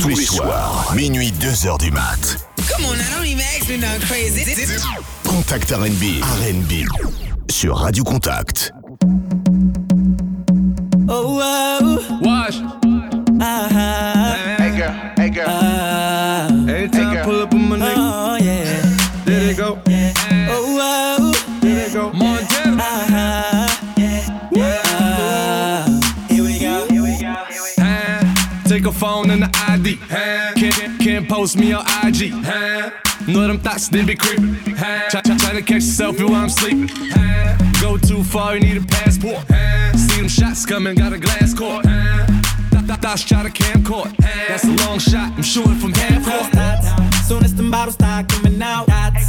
Tous les soirs, minuit 2h du mat. Come on, I don't even ask me nothing crazy. Contact R&B, R&B sur Radio Contact. Post me on IG. Huh? Know them thoughts, they be creeping. Huh? Try, try, try to catch a selfie while I'm sleeping. Huh? Go too far, you need a passport. Huh? See them shots coming, got a glass court. Huh? Th- th- Thoughts try to camcord. That's a long shot, I'm shooting from half court. Soon as the bottles start coming out, dots.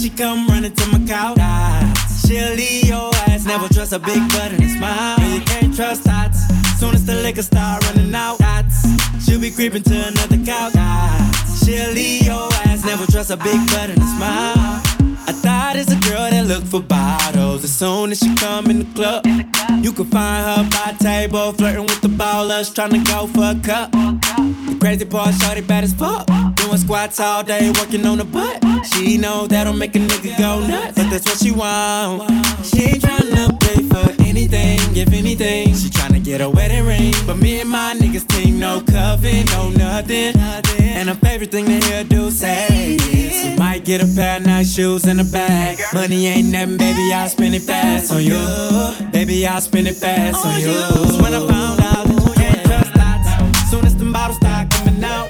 She come running to my couch. Dots. She'll leave your ass, never trust a big butt and a smile. And you can't trust dots. Soon as the liquor start running out, dots. She'll be creeping to another couch. Dots. Leave your ass, never trust a big butt and a smile. I thought it's a girl that look for bottles. As soon as she come in the club, you can find her by table, flirting with the ballers, trying to go for a cup. The crazy part, shorty bad as fuck. Doing squats all day, working on the butt. She know that'll make a nigga go nuts, but that's what she want. She ain't tryna pay for anything, if anything. She tryna get a wedding ring, but me and my niggas team no coven, no nothing. And her favorite thing to hear do say is, you might get a pair of nice shoes and a bag. Money ain't nothing, baby, I'll spend it fast on you. Baby, I'll spend it fast on you. Cause when I found out that you can't trust dots, soon as the bottles start coming out,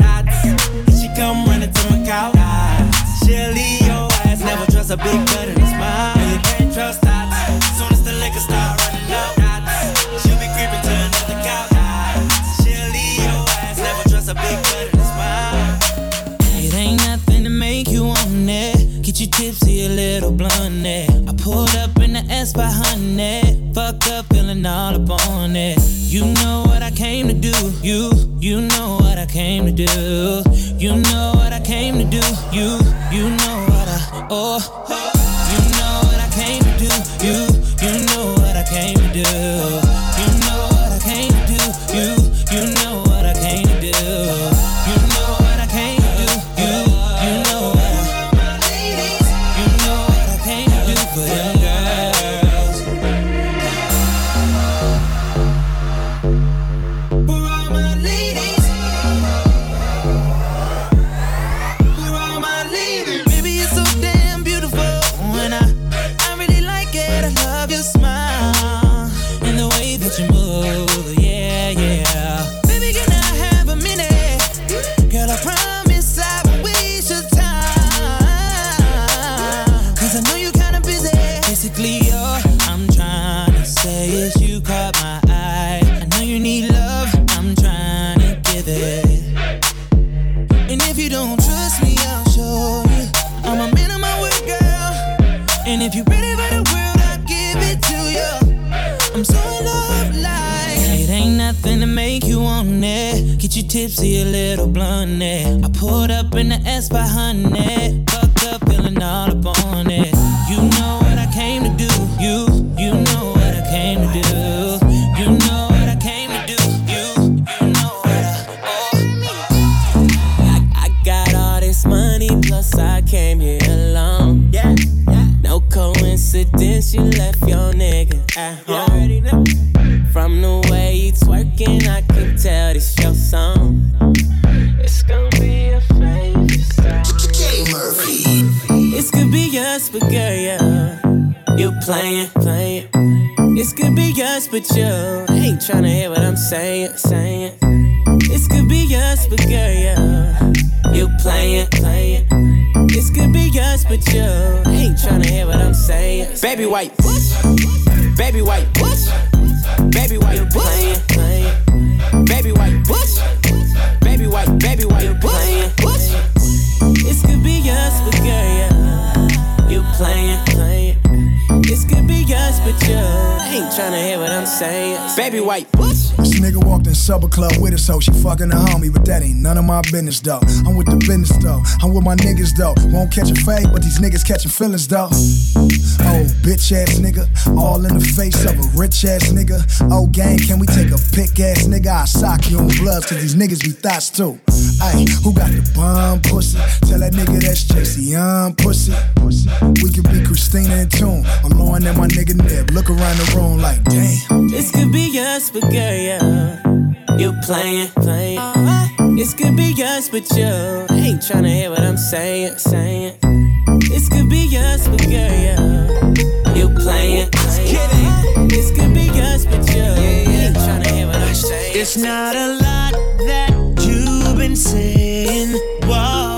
she come running to my couch. She'll leave your ass, never trust a big butt at home. From the way you twerking, I can tell this your song. It's gonna be a favorite song. Jay Murphy. This could be us, but girl, yeah. You playing, playing. This could be us, but you ain't tryna hear what I'm saying, saying. This could be us, but girl, yeah. You playing, playing. This could be us, but you ain't tryna hear what I'm saying. Baby white, baby white, bush, baby white, playing. Baby white, baby white, baby white, playing. This could be us, but girl, yeah. You playing, playing. This be us, but you ain't tryna hear what I'm saying. Baby white, This nigga walked in Supper Club with us, so she fucking a homie, but that ain't none of my business though. I'm with the business though. I'm with my niggas though. Won't catch a fade, but these niggas catching feelings though. Oh, bitch ass nigga, all in the face of a rich ass nigga. Oh, gang, can we take a pick ass nigga? I sock you on bloods, cause these niggas be thoughts too. Ay, who got the bomb pussy? Tell that nigga that's JC, I'm pussy. We could be Christina and Tune. I'm blowing at my nigga Nib. Look around the room like, damn. This could be us, but girl, yeah. You playing, playing. This could be us, but you ain't tryna hear what I'm saying, saying. This could be us, but girl, yeah. You playing, playing. This could be us, but you ain't tryna hear what I'm saying. It's not a lot that you've been saying, whoa,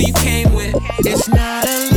Who you came with. It's not a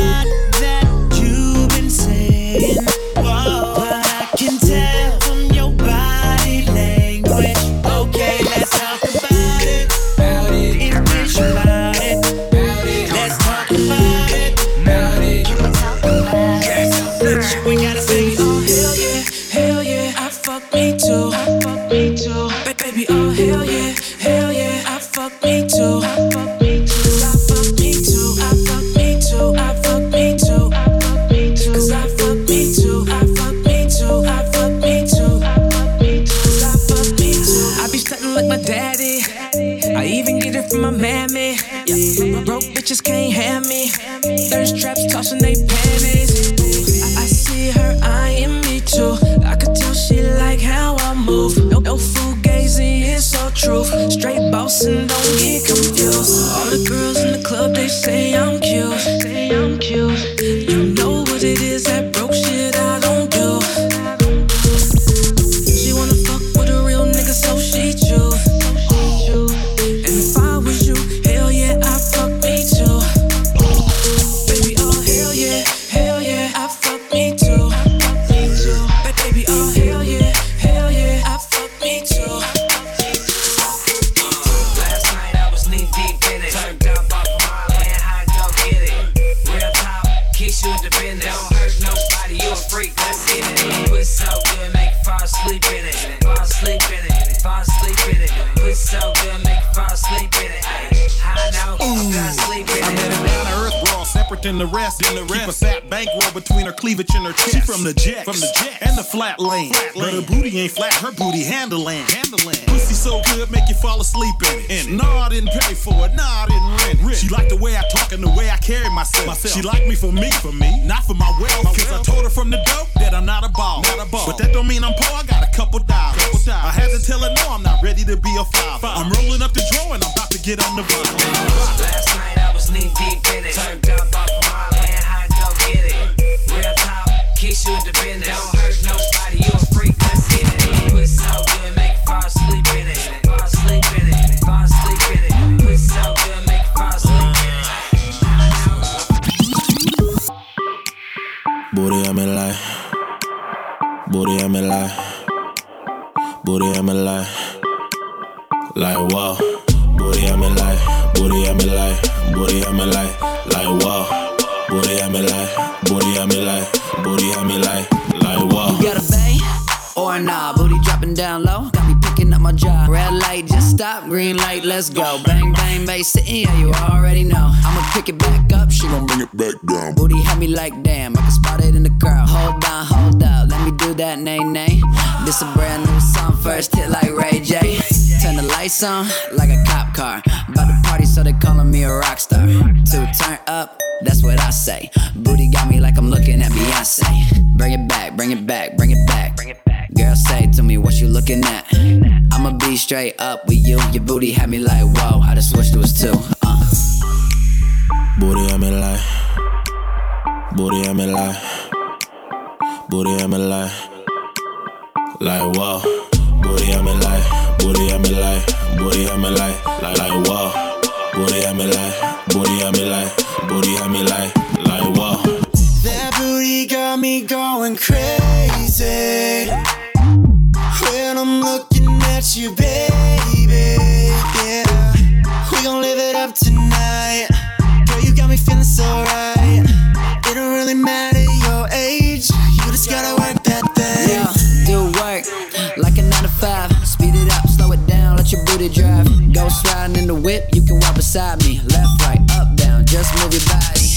than the rest. Than the rest. Keep a fat bankroll between her cleavage and her chest. She from the jet, from the jet, and the flat lane. But her booty ain't flat, her booty handling, handling. Pussy so good, make you fall asleep in it. In it. No, I didn't pay for it. No, I didn't rent it. She like the way I talk and the way I carry myself. She like me for me, for me, not for my wealth. Cause I told her from the dope that I'm not a ball. Not a ball. But that don't mean I'm poor. I got a couple dollars. I had to tell her no, I'm not ready to be a father. I'm rolling up the drawer and I'm about to get on the vibe. Last night I was knee deep in it. Turned up off my land, how go get it? Real talk, kiss you in. Don't hurt nobody, you a freak, let's get it. Put so good, make you fall asleep in it. Fall asleep in it, fall asleep in it. Put so good, make you fall asleep in it. Booty, I'm in lie. Booty, I'm in lie. Booty, I'm in lie. Like, wow. Booty, I'm in lie. Booty, I'm in lie. Booty, I'm in lie. Like, wow. Booty, I'm in lie. Booty, I'm in lie. Booty, I'm in lie. Like, wow. You got a bang or nah? Booty dropping down low. Got me picking up my job. Red light, just stop. Green light, let's go. Bang, bang, bass sitting, yeah, you already know. I'ma pick it back up. She gon' bring it back down. Booty had me like, damn, I can spot it in the crowd. Hold on, hold up. Let me do that, nay, nay. This a brand new song, first hit like Ray J. Turn the lights on like a cop car. About to party, so they calling me a rock star. To turn up, that's what I say. Booty got me like I'm looking at Beyonce. Bring it back, bring it back, bring it back. Girl, say to me what you looking at. I'ma be straight up with you. Your booty had me like, whoa, I just wish there was two. Uh. Booty, I'm in lie. Booty, I'm in lie. Booty, I'm in lie. Like whoa, booty on me like, booty on me like, booty on me like, like like whoa, booty on me like, booty on me like, booty on me like, like. Booty got me going crazy. When I'm looking at you, baby. Yeah. We gon' live it up tonight. Girl, you got me feeling so right. It don't really matter your age. You just gotta work that thing. Yeah, do work like a nine to five. Speed it up, slow it down, let your booty drive. Go sliding in the whip, you can walk beside me. Left, right, up, down, just move your body.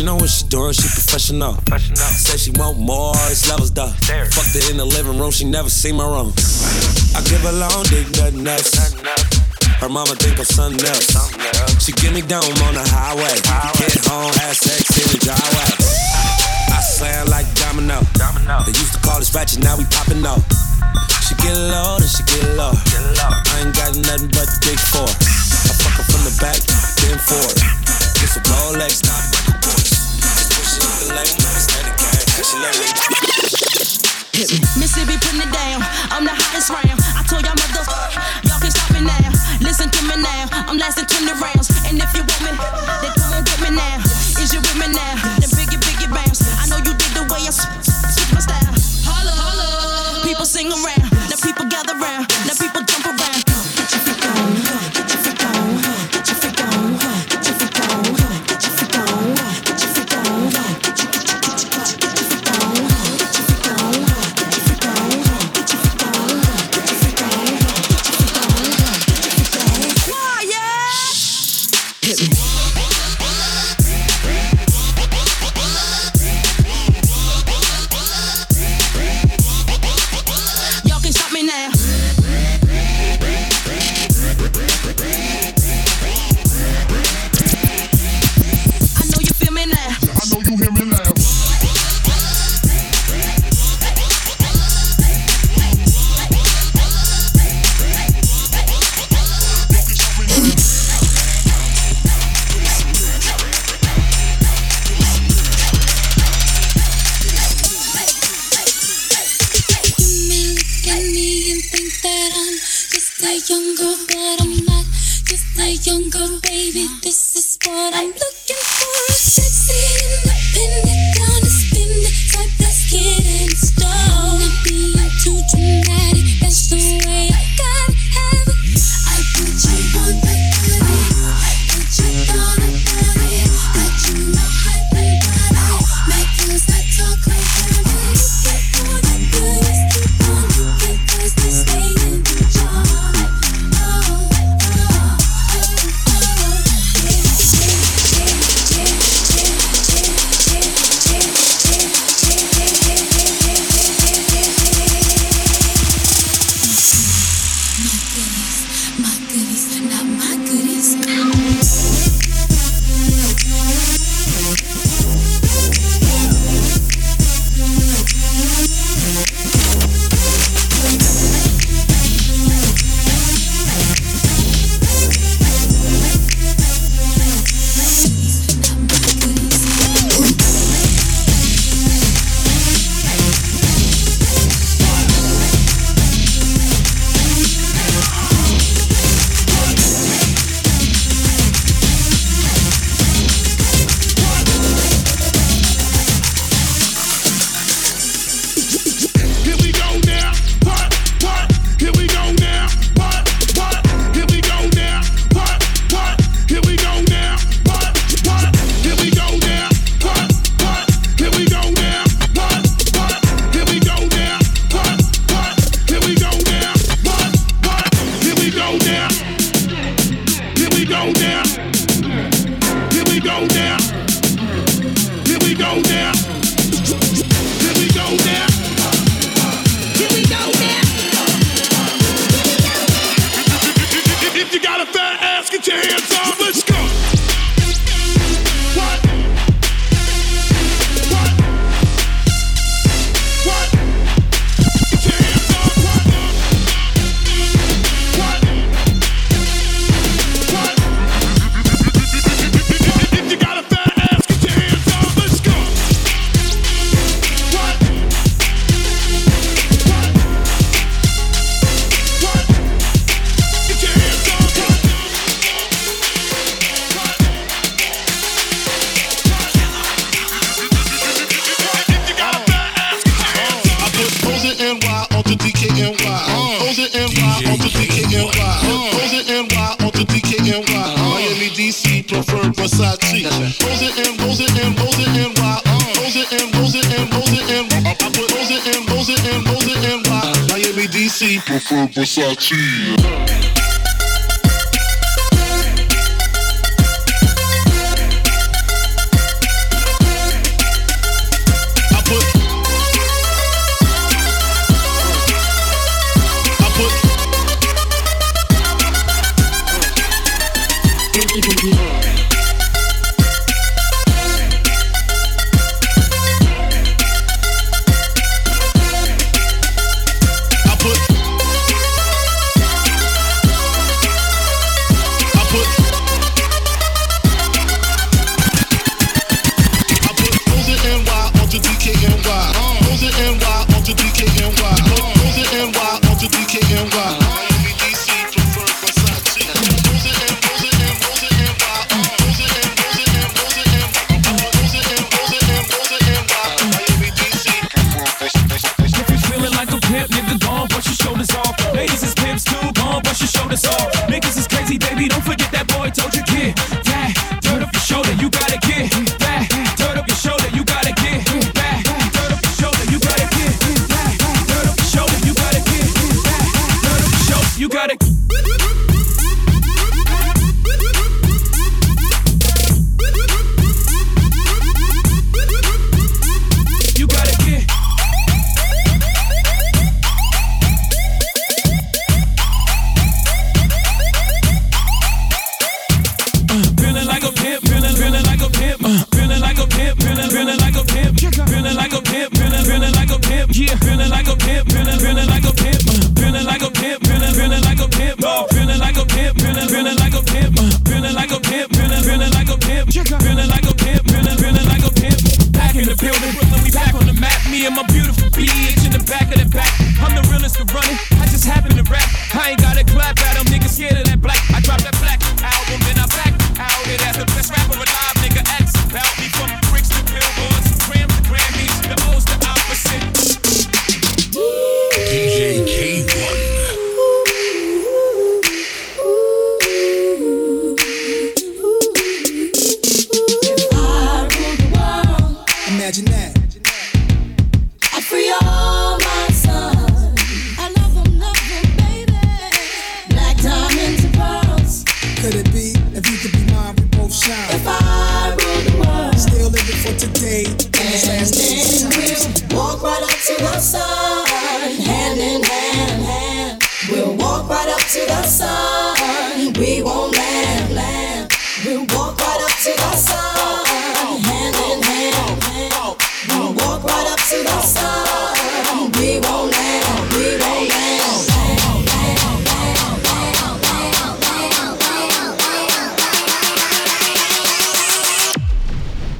She know what she doing, she professional. Say she want more, it's levels though. Fucked her in the living room, she never seen my room. I give her long dick, nothing else. Her mama think I'm something else. She get me down on the highway. Get home, have sex in the driveway. I slam like domino. They used to call us ratchet, now we popping off. She get low, then she get low. I ain't got nothing but the big four. I fuck her from the back, then forward. It's a Rolex, not. The leg, steady gang. She let me. Mississippi putting it down. I'm the hottest round. I told y'all mothers, y'all can stop me now. Listen to me now. I'm lasting 20 rounds. And if you want me, then come on get me now. Is you with me now? Then biggie, biggie bounce. I know you dig the way I switch my style. Holla, holla. People sing around. Now people gather round. Now people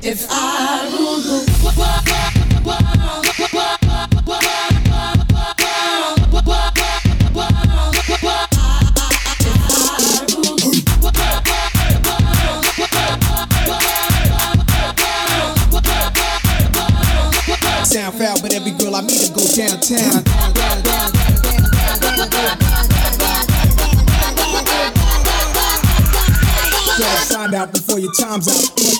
If I rule the world. Sound foul, but every girl I meet, I go downtown. Out before your time's out.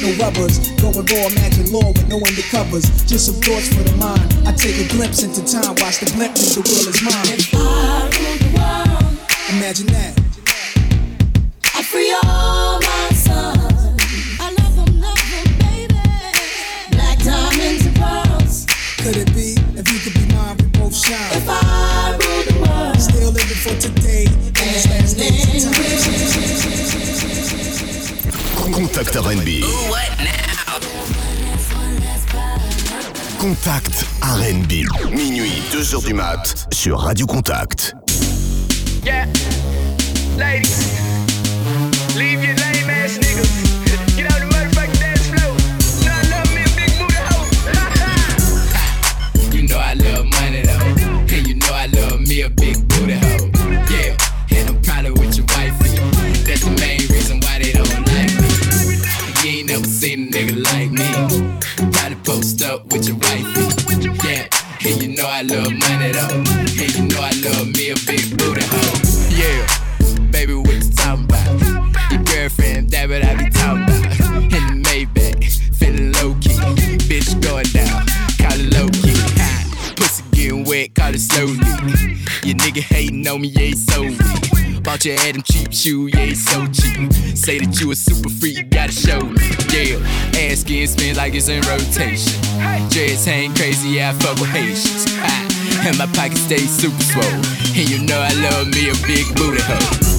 no rubbers. Going raw, imagine law with no undercovers. Just some thoughts for the mind. I take a glimpse into time, watch the blimp leave the world is mine. Imagine that. I free all my sons. I love them, love them, baby. Black diamonds and pearls. Could it be if you could be mine, we both shine? If I rule the world. Still living for today and this last of time. Contact R&B. Contact R&B. Minuit, 2h du mat sur Radio Contact. Yeah, ladies, like it's in rotation. Dreads hang crazy, I fuck with Haitians. Ha, And my pocket stay super swole. And you know I love me a big booty hoe.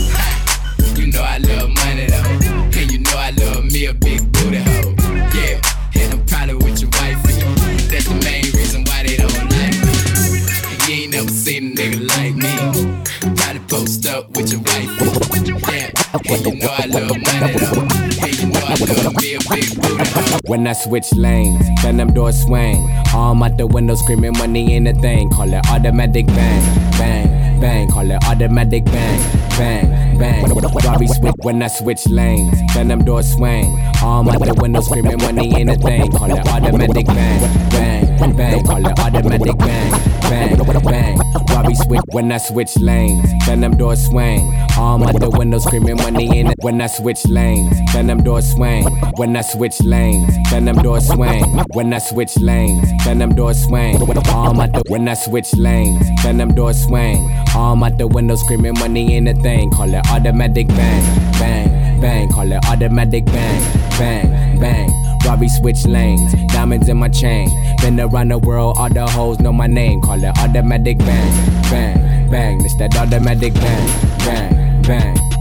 When I switch lanes, then them doors swing. Arm out the window screaming money in the thing. Call it automatic bang, bang, bang. Call it automatic bang, bang, bang. Switch when I switch lanes, then them doors swing. Arm out the window screaming money in the thing. Call it automatic bang, bang, bang. Call it automatic bang, bang, bang. Robbie switch when I switch lanes, then them doors swing. Arm out the window screaming money in it. When I switch lanes, then them doors swing. When I switch lanes, then them doors swing. When I switch lanes, then them doors swing. Arm out the when I switch lanes, then them doors swing. Arm out the window screaming money in the thing. Call it automatic bang, bang, bang. Call it automatic bang, bang, bang. Robbie switch lanes, diamonds in my chain. Been around the world, all the hoes know my name. Call it automatic bang, bang, bang. It's that automatic bang, bang, bang.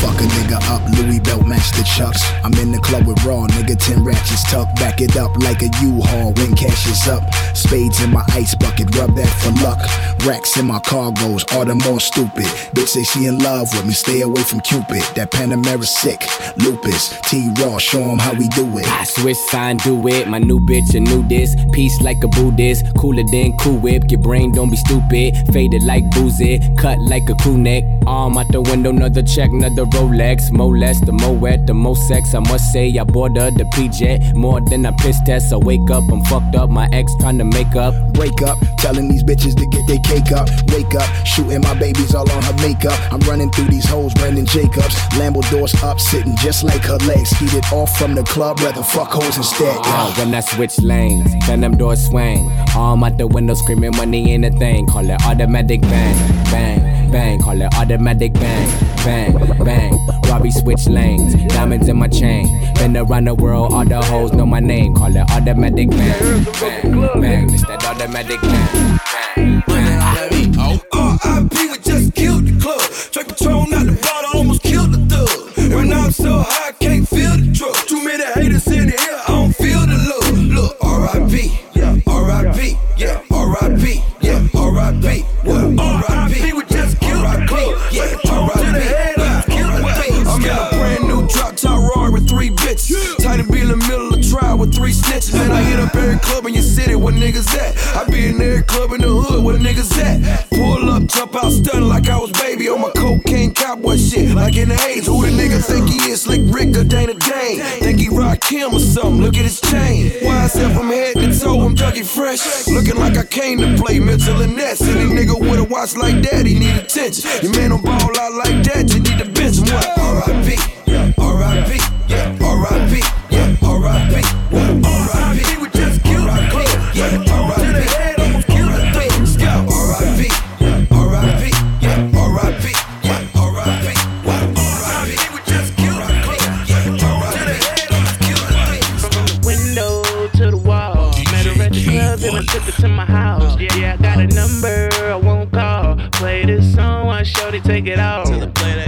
Fuck a nigga up, Louis belt match the chucks. I'm in the club with raw, nigga, 10 ratchets tuck. Back it up like a U-Haul when cash is up. Spades in my ice bucket, rub that for luck. Racks in my cargoes, all the more stupid. Bitch say she in love with me, stay away from Cupid. That Panamera sick, lupus. T-Raw, show 'em how we do it. I switch sign, do it. My new bitch, a new this. Peace like a Buddhist. Cooler than Cool Whip. Your brain don't be stupid. Faded like boozy. Cut like a crew neck. Arm out the window, another check, another Rolex. More less, the more wet, the more sex. I must say, I bought her the PJ. More than a piss test. I wake up, I'm fucked up. My ex trying to make up. Wake up, telling these bitches to get their cake up. Wake up, shooting my babies all on her makeup. I'm running through these hoes, Brandon Jacobs. Lambo doors up, sitting just like her legs. Eat it off from the club, rather fuck hoes instead. Uh, when I switch lanes, then them doors swing. Arm out the window screaming money in the thing. Call it automatic bang, bang, bang. Call it automatic bang, bang, bang. Robbie switch lanes, diamonds in my chain. Been around the world, all the hoes know my name. Call it automatic bang, bang, bang. It's that automatic bang, bang, bang. RIP, we just killed the club. Track Patron out the bottle, almost killed the thug. And I'm so high, I can't feel the drug. Too many haters in here, I don't feel the love. Look, RIP, yeah, RIP, yeah, RIP, yeah, RIP, three snitches. Man, I hit up every club in your city, where niggas at? I be in every club in the hood, where niggas at? Pull up, jump out, stunning like I was baby on my cocaine cowboy shit, like in the A's. Who the nigga think he is? Slick Rick or Dana Dane? Think he rock him or something? Look at his chain. Why YSL from head to toe, I'm Dougie Fresh. Looking like I came to play Mitchell and. Any nigga with a watch like that, he need attention. Your man don't ball out like that, you take it off.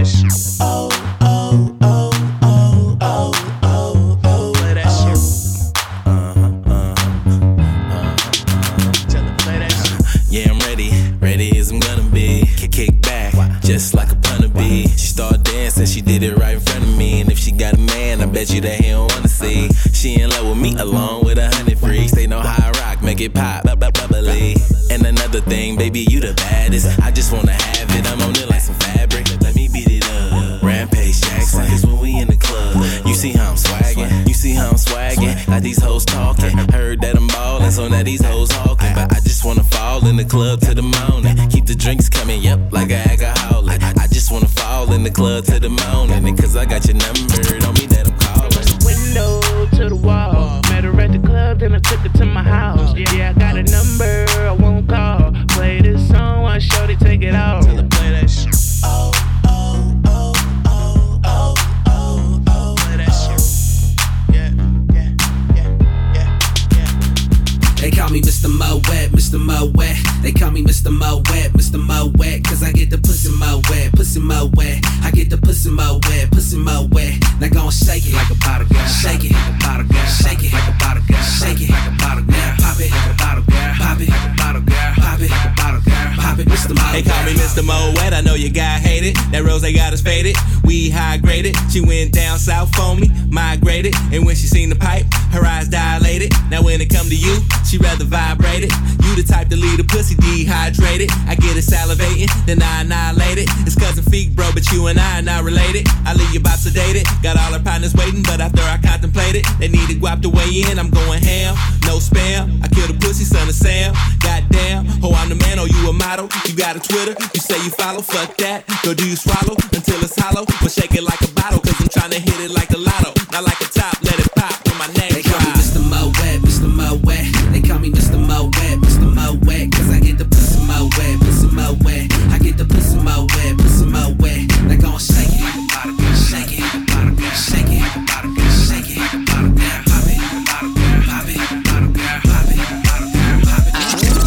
Call me Mo Wet. I know your guy hate it. That rose they got us faded. We high graded. She went down south for me, migrated. And when she seen the pipe, her eyes dilated. Now when it come to you, she rather vibrate it. You the type to leave a pussy dehydrated. I get it salivating, then I annihilate it. It's cousin feet, bro, but you and I are not related. I leave your box sedated. Got all her partners waiting, but after I contemplated, they need needed guap to weigh in. I'm going ham, no spam. I kill the pussy, son of Sam. Goddamn, oh, I'm the man, oh, you a model. You got a Twitter, you say you follow, fuck that. Go do you swallow until it's hollow, but shake it like a bottle, cause I'm trying to hit it like a lotto. Not like a top, let it pop Wet. Cause I get the pussy Mo Wet, pussy Mo Wet. I get the pussy Mo Wet, pussy Mo Wet. Now go and shake it like a bottle girl. Shake it like a bottle girl. Shake it. Shake. Pop. Pop. Pop.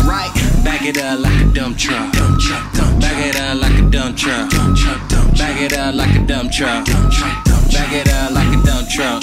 Right. Back it up like a dump truck. Dump truck, dump Back it up like a dump truck. Dump truck, dump Back it up like a dump truck. Dump truck, dump Back it up like a dump truck.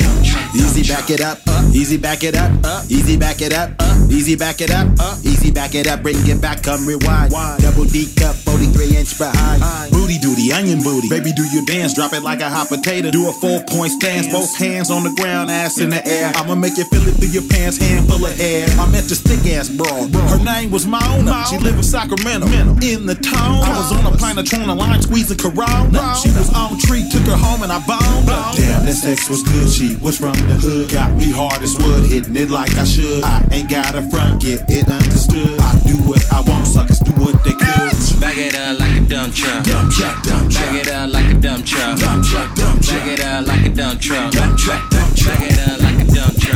Easy back it up, uh, easy back it up, uh, easy back it up, uh, easy back it up, uh, easy back it up, bring it back, come rewind. Double D cup, 43 inch behind. Booty duty, onion booty. Baby, do your dance, drop it like a hot potato. Do a four point stance, both hands on the ground, ass in the air. I'ma make you feel it through your pants, hand full of air. I met the stick ass broad. Her name was Mona. She lived in Sacramento. In the town, I was on a trying to line squeezing Corona. She was on tree, took her home and I boned. Damn, this ex was good. She was from the hood. Got me hard as wood, hitting it like I should. I ain't got a front, get it understood. I do what I want, suckers do what they could. Back it up like a dump truck. Dump truck, dump truck. Back it up like a dump truck. Dump truck, dump truck. Back it up like a dump truck. Dump truck, dump truck. Back it up like a. Dump truck,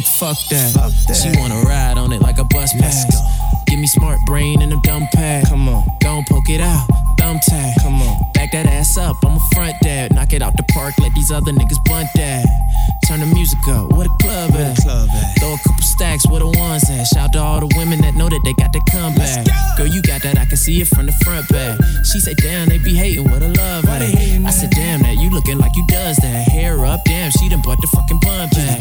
couple mil like fuck that. She wanna ride on it like a bus pass. Give me smart brain and a dumb pad. Come on, gon' poke it out, thumb tag. Come on, back that ass up, I'm a front dad. Knock it out the park, let these other niggas bunt that. Turn the music up, where the club at? Throw a couple stacks, where the ones at? Shout to all the women that know that they got that comeback. Girl, you got that, I can see it from the front back. She said, damn, they be hating, what a love at. I said, damn, that you looking like you does that. Hair up, damn. She done bought the fucking bun back.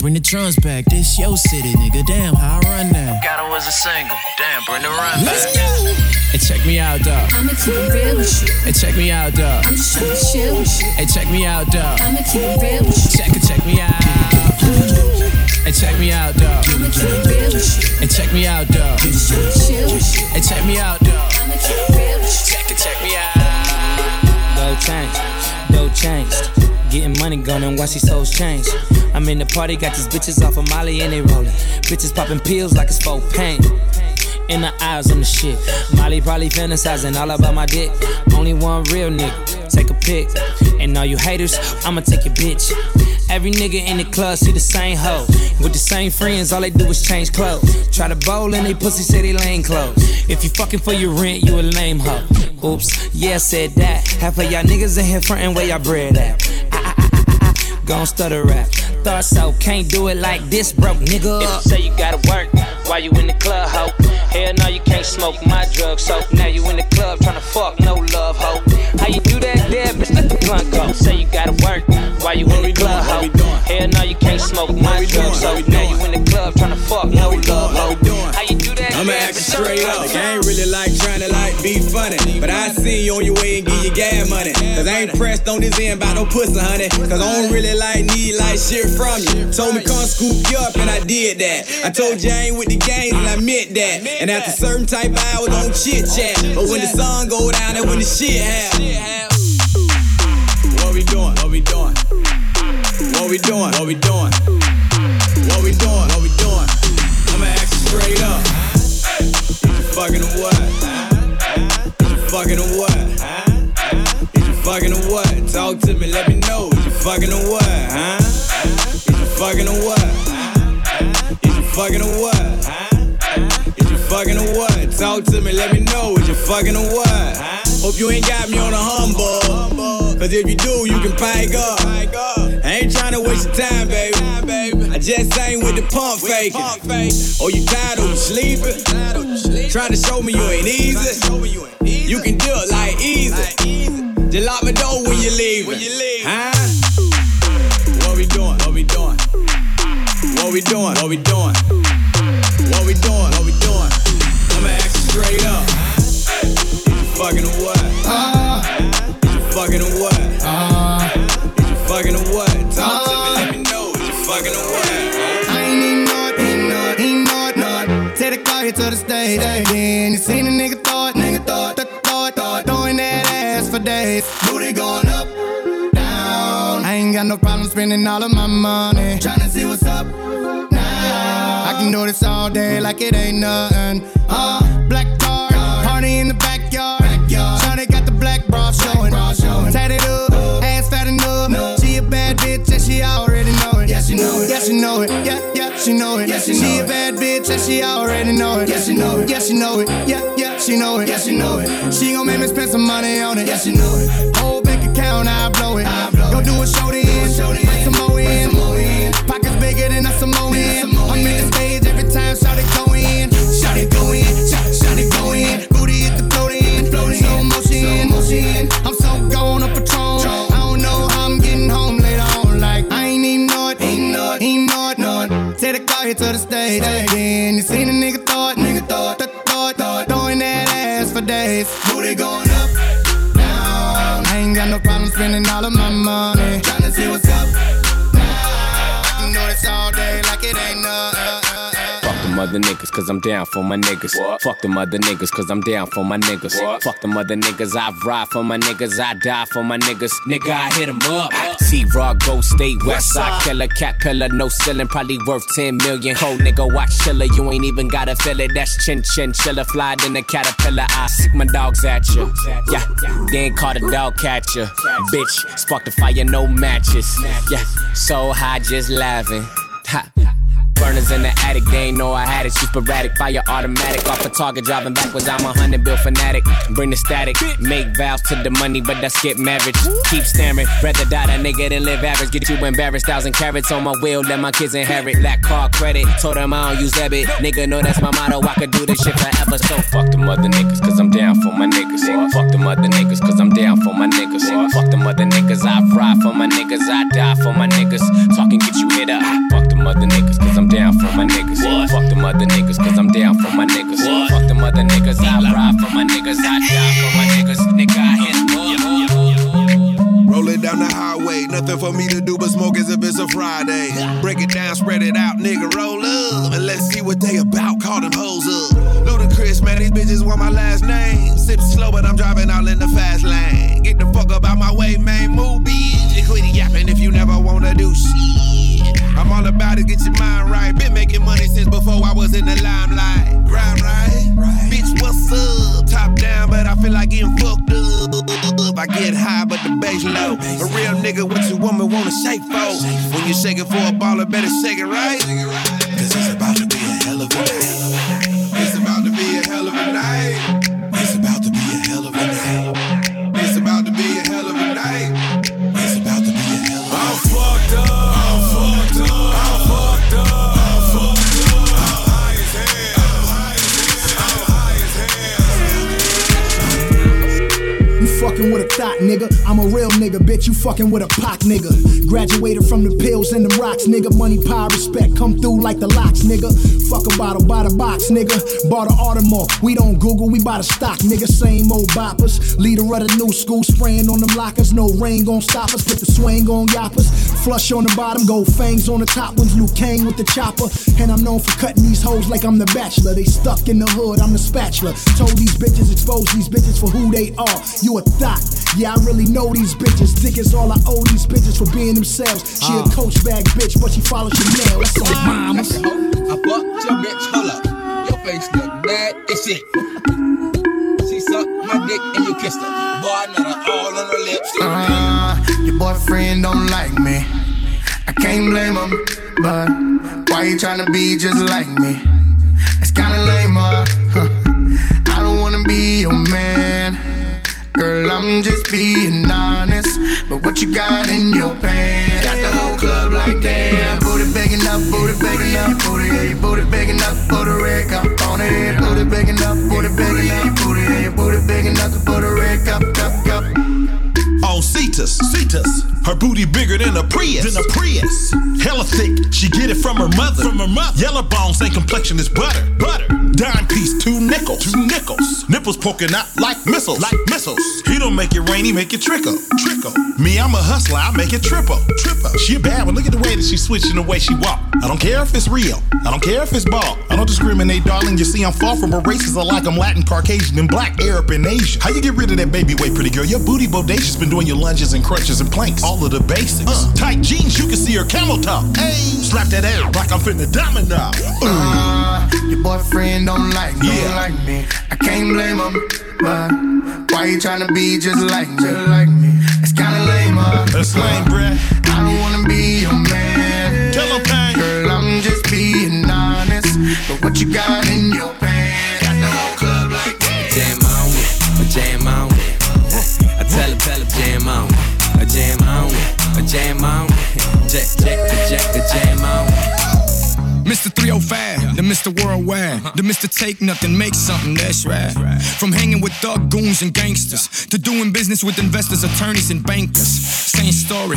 Bring the drums back. This your city, nigga, damn, how I run now. Got her as a single. Damn, bring the run back. Go. Hey, check me out, dog. I'ma keep it real with you. Hey, check me out, dog. I'm just tryna chill with you. Hey, check me out, dog. I'ma keep it real with you. Check it, check me out. Hey, check me out, dog. I'ma keep it real with you. Hey, check me out, dog. I'm just tryna chill with you. Hey, check me out, dog. I'ma keep it real with you. Check it, check me out. Gold change, gold changed. Getting money gone and watch these souls change. I'm in the party, got these bitches off of Molly and they rolling. Bitches popping pills like it's for pain. In the eyes on the shit. Molly probably fantasizing all about my dick. Only one real nigga. Take a pic. And all you haters, I'ma take your bitch. Every nigga in the club see the same hoe. With the same friends, all they do is change clothes. Try to bowl and they pussy say they lame clothes. If you fucking for your rent, you a lame hoe. Oops, yeah, said that. Half of y'all niggas in here frontin' where y'all bread at. Gon' stutter rap. Thought so, can't do it like this, broke nigga. If you say you gotta work, why you in the club, ho? Hell no, you can't smoke my drugs, so now you in the club tryna fuck, no love, ho. How you do that there, bitch? Let the blunt go. Say you gotta work, why you in the club, ho? Hell no, you can't smoke my drugs, so now you in the act bitch? straight up. Like, I ain't really like trying to like be funny. But I see you on your way and give you gas money. Cause I ain't pressed on this end by no pussy, honey. Cause I don't really like need like shit from you. Told me come scoop you up and I did that. I told you I ain't with the games and I meant that. And after certain type of hours, don't chit chat. But when the sun go down and when the shit happen. What we doing? What we doing? What we doing? What we doing? What we doing? What we doing? I'ma you straight up. Fucking or what? Is you fucking or what? Is you fucking or what? Talk to me, let me know. Is you fucking or what? Huh? Is you fucking or what? Is you fucking or what? Is you fucking or what? Talk to me, let me know. Is you fucking or what? Hope you ain't got me on a humble. Cause if you do, you can pipe up. I ain't trying to waste your time, baby. I just ain't with the pump faking. Oh, you tired or you sleeping? Trying to show me you ain't easy. You can do it like easy. Just lock my door when you leaving. Huh? What we doing? What we doing? What we doing? What we doing? What we doing? What we doing? I'ma ask you straight up. Is you fucking or what? Is you fucking or what? Is you fucking or what? Talk to me, let me know. Is you fucking or what? I ain't even know it, ain't know it, ain't know it. Take the car here to the stage. Then you seen a nigga it, nigga it, th- throw it, throwing that ass for days. Booty going up, down. I ain't got no problem spending all of my money. Tryna see what's up now. I can do this all day like it ain't nothing. Uh, Tatted up, ass fat enough. She a bad bitch and she already know it. Yeah, she know it. Yeah, she know it. Yeah, yeah, she know it. Yeah, she, know she a bad bitch and she already know it. Yeah, she know it. Yeah, she know it. Yeah, yeah, she know it. Yeah, she know it. She gon' make me spend some money on it. Yeah, she know it. Whole bank account, I blow it. I blow Go do a show then. Bring some more in. Pockets bigger than a Samoan. I'm in the stage every time, shout it go in. Shout it go in. Shout, it go in. Booty hit the float in. To. Then you seen a nigga it. Nigga it. Th-. Throw it. Throwing that ass for days. Booty going up. Down. I ain't got no problem spending all of my money. Fuck them other niggas, cause I'm down for my niggas. Fuck them other niggas, cause I'm down for my niggas. Fuck them other niggas, I ride for my niggas, I die for my niggas. Nigga, I hit 'em up. T Raw, Go State, West Side Killer, Cat Pillar, no ceiling, probably worth 10 million. Cold nigga, watch chiller, you ain't even gotta feel it. That's chin chin, chiller, fly in a caterpillar. I sick my dogs at you. Yeah, then caught a dog catcher. Bitch, spark the fire, no matches. Yeah, so high, just laughing. Ha. Burners in the attic, they ain't know I had it. She sporadic, fire automatic, off a target, driving backwards. I'm a hundred bill fanatic. Bring the static, make vows to the money, but I skip marriage. Keep staring, rather die that nigga than live average. Get you embarrassed, thousand carats on my wheel, let my kids inherit. Lack car credit, told them I don't use debit. Nigga know that's my motto, I could do this shit forever. So fuck the mother niggas, cause I'm down for my niggas. Fuck the mother niggas, cause I'm down for my niggas. Fuck the mother niggas, I ride for my niggas, I die for my niggas. Talking get you hit up. Fuck them other niggas, cause I'm down for my niggas. Fuck them other niggas, cause I'm down for my niggas. Fuck them other niggas, I ride for my niggas, I die for my niggas. Nigga, I hit Rolling down the highway, nothing for me to do but smoke as if it's a Friday. Break it down, spread it out, nigga, roll up. And let's see what they about, call them hoes up. Ludacris, man, these bitches want my last name. Sip slow, but I'm driving all in the fast lane. Get the fuck up out my way, man, move, bitch. And quit yapping if you never wanna do shit. I'm all about it, get your mind right. Been making money since before I was in the limelight. Grind right, bitch, what's up? Top down, but I feel like getting fucked up. I get high, but the bass low. A real nigga, what you woman wanna shake for? When you shake it for a baller, better shake it right. Nigga. I'm a real nigga, bitch. You fucking with a pock, nigga. Graduated from the pills and the rocks, nigga. Money, power, respect come through like the locks, nigga. Fuck a bottle, buy the box, nigga. Bought a Audemars. We don't Google, we buy the stock, nigga. Same old boppers. Leader of the new school, spraying on them lockers. No rain gon' stop us. Put the swing on yoppers. Flush on the bottom, gold fangs on the top ones. Luke Kang with the chopper. And I'm known for cutting these hoes like I'm the bachelor. They stuck in the hood, I'm the spatula. Told these bitches, expose these bitches for who they are. You a thot. Yeah, I really know these bitches. Dick is all I owe these bitches for being themselves. She a coach bag bitch, but she follows Chanel. That's on mamas. I fucked your bitch, hold up. Your face look bad as shit. She sucked my dick and you kissed her. Boy, another all on her lips. Uh, your boyfriend don't like me. I can't blame him, but why you tryna be just like me? It's kinda lame, uh, huh. I don't wanna be your man. Girl, I'm just being honest. But what you got in your pants? Got the whole club like damn. Booty big enough, booty big enough, booty, yeah, your booty big enough, put a red cup on it. Booty big enough, booty big enough, booty, yeah, your booty big enough to put a red cup, cup, cup. On Cetus, Cetus, her booty bigger than a Prius, than a Prius. Hella thick, she get it from her mother, from her mother. Yellow bones same complexion is butter, butter. Dime piece, two nickels, two nickels. Nipples poking out like missiles, like missiles. He don't make it rain, he make it trickle, trickle. Me, I'm a hustler, I make it triple, triple. She a bad one, look at the way that she switching the way she walk. I don't care if it's real, I don't care if it's ball. I don't discriminate, darling. You see, I'm far from a racist. I like I'm Latin, Caucasian, and black, Arab, and Asian. How you get rid of that baby weight, pretty girl? Your booty bodacious been doing your lunges and crunches and planks. All of the basics. Uh, tight jeans, you can see her camel top. Hey, slap that ass like I'm finna domino. Uh, your boyfriend don't like me, don't like me. I can't blame him, but why you tryna be just like me? Just like me. It's kinda lame, uh. That's lame, bruh. I don't wanna be your man. Tell him, Girl, I'm just being honest. But what you got in your 305, the Mr. Worldwide, the Mr. Take Nothing, Make Something, that's right. From hanging with thug goons and gangsters to doing business with investors, attorneys, and bankers. Same story,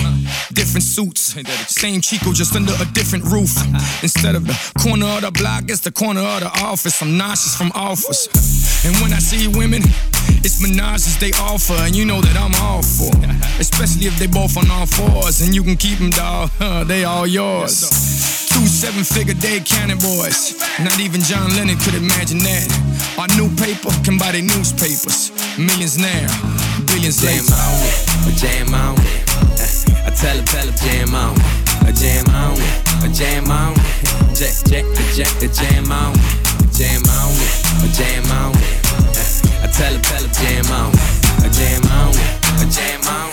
different suits. Same Chico, just under a different roof. Instead of the corner of the block, it's the corner of the office. I'm nauseous from office. And when I see women, it's menages they offer, and you know that I'm all for. Especially if they both on all fours, and you can keep them, dog. they all yours. Two seven figure day cannon boys. Not even John Lennon could imagine that. Our new paper can buy their newspapers. Millions now, billions Jam later. on a jam on with. I tell tell her, jam on a jam on a jam on with. Jack, jack, a jack, a jam on a jam on a jam on with. I tell her, jam on a jam on a jam on with.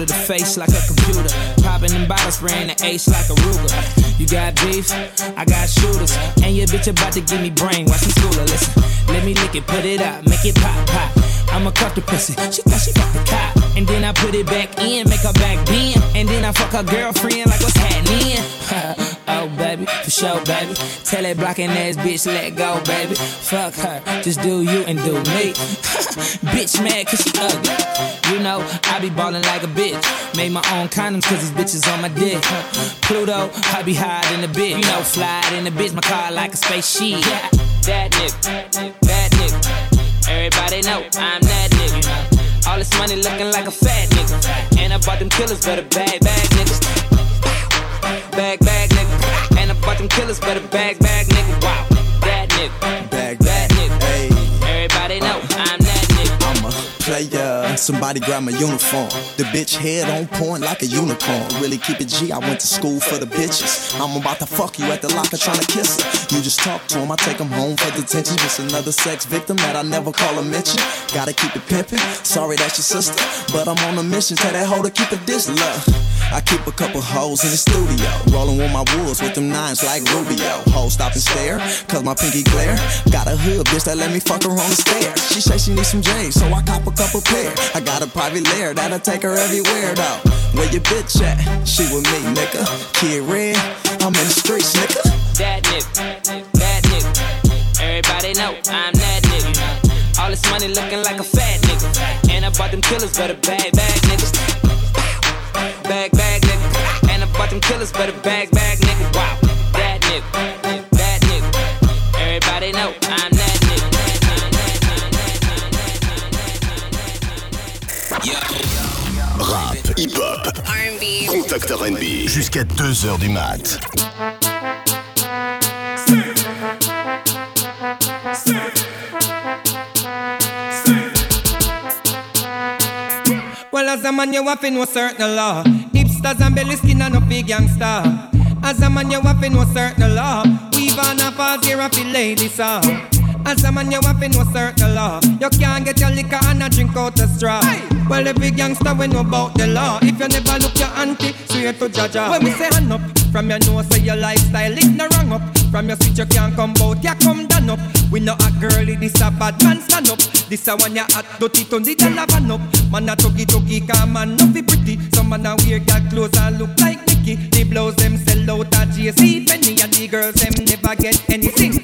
Mueller, the face like a computer. Popping them bottles, spraying the ace like a Ruger. You got beef, I got shooters. And your bitch about to give me brain. Watch me schooler, listen. Let me lick it, put it up, make it pop, pop. I'ma cuff the pussy. She thought she fucked the cop. And then I put it back in, make her back bend. And then I fuck her girlfriend like what's happening. oh, baby, for sure, baby. Tell that blocking ass bitch, let go, baby. Fuck her, just do you and do me. bitch mad cause she ugly. You know, I be ballin' like a bitch. Made my own condoms cause these bitches on my dick. Pluto, I be high in the bitch. You know, fly in the bitch, my car like a spaceship. That nigga, that nigga. Everybody know I'm that nigga. All this money looking like a fat nigga. And I bought them killers, better bag, bag niggas. Bag, bag nigga. And I bought them killers, better bag, bag nigga. Wow, that nigga. Bag, bag, Somebody grab my uniform. The bitch head on point like a unicorn. Really keep it G. I went to school for the bitches. I'm about to fuck you at the locker trying to kiss her. You just talk to him. I take him home for detention. Just another sex victim that I never call a mention. Gotta keep it pimpin'. Sorry that's your sister, but I'm on a mission. Tell that hoe to keep it this love. I keep a couple hoes in the studio. Rolling with my wolves with them nines like Rubio. Hoes stop and stare, cause my pinky glare. Got a hood bitch that let me fuck her on the stairs. She say she need some J's, so I cop a couple pair. I got a private lair that'll take her everywhere though. Where your bitch at? She with me, nigga. Kid Red, I'm in the streets, nigga. That nigga, that nigga. Everybody know I'm that nigga. All this money looking like a fat nigga. And I bought them killers, but a bag, bag niggas. Bag, bag nigga. And I bought them killers, better bag, bag nigga. Wow, that nigga, that nigga. Everybody know I'm that Rap, hip-hop, R&B, contact R&B, jusqu'à 2h du mat. As a man, you have know certain the law. Hipsters and belly skin and no big gangster. As a man, you have know certain the law. Weave on a pause here, I feel ladies up. As a man, you have know certain the law. You can't get your liquor and a drink out the straw. Well, the big gangster we know about the law. If you never look your auntie, swear to Jaja. When we say hand up, from your nose, say your lifestyle is no wrong up. From your switch, you can't come out, you come down up. We know a girlie, this a bad man stand up. This a one ya hot, dirty, turn the dollar van up. Man a tuggy tuggy, come man, no be pretty. Some man a wear that clothes and look like Mickey. The blows them sell out at JC Penney, and the girls them never get anything.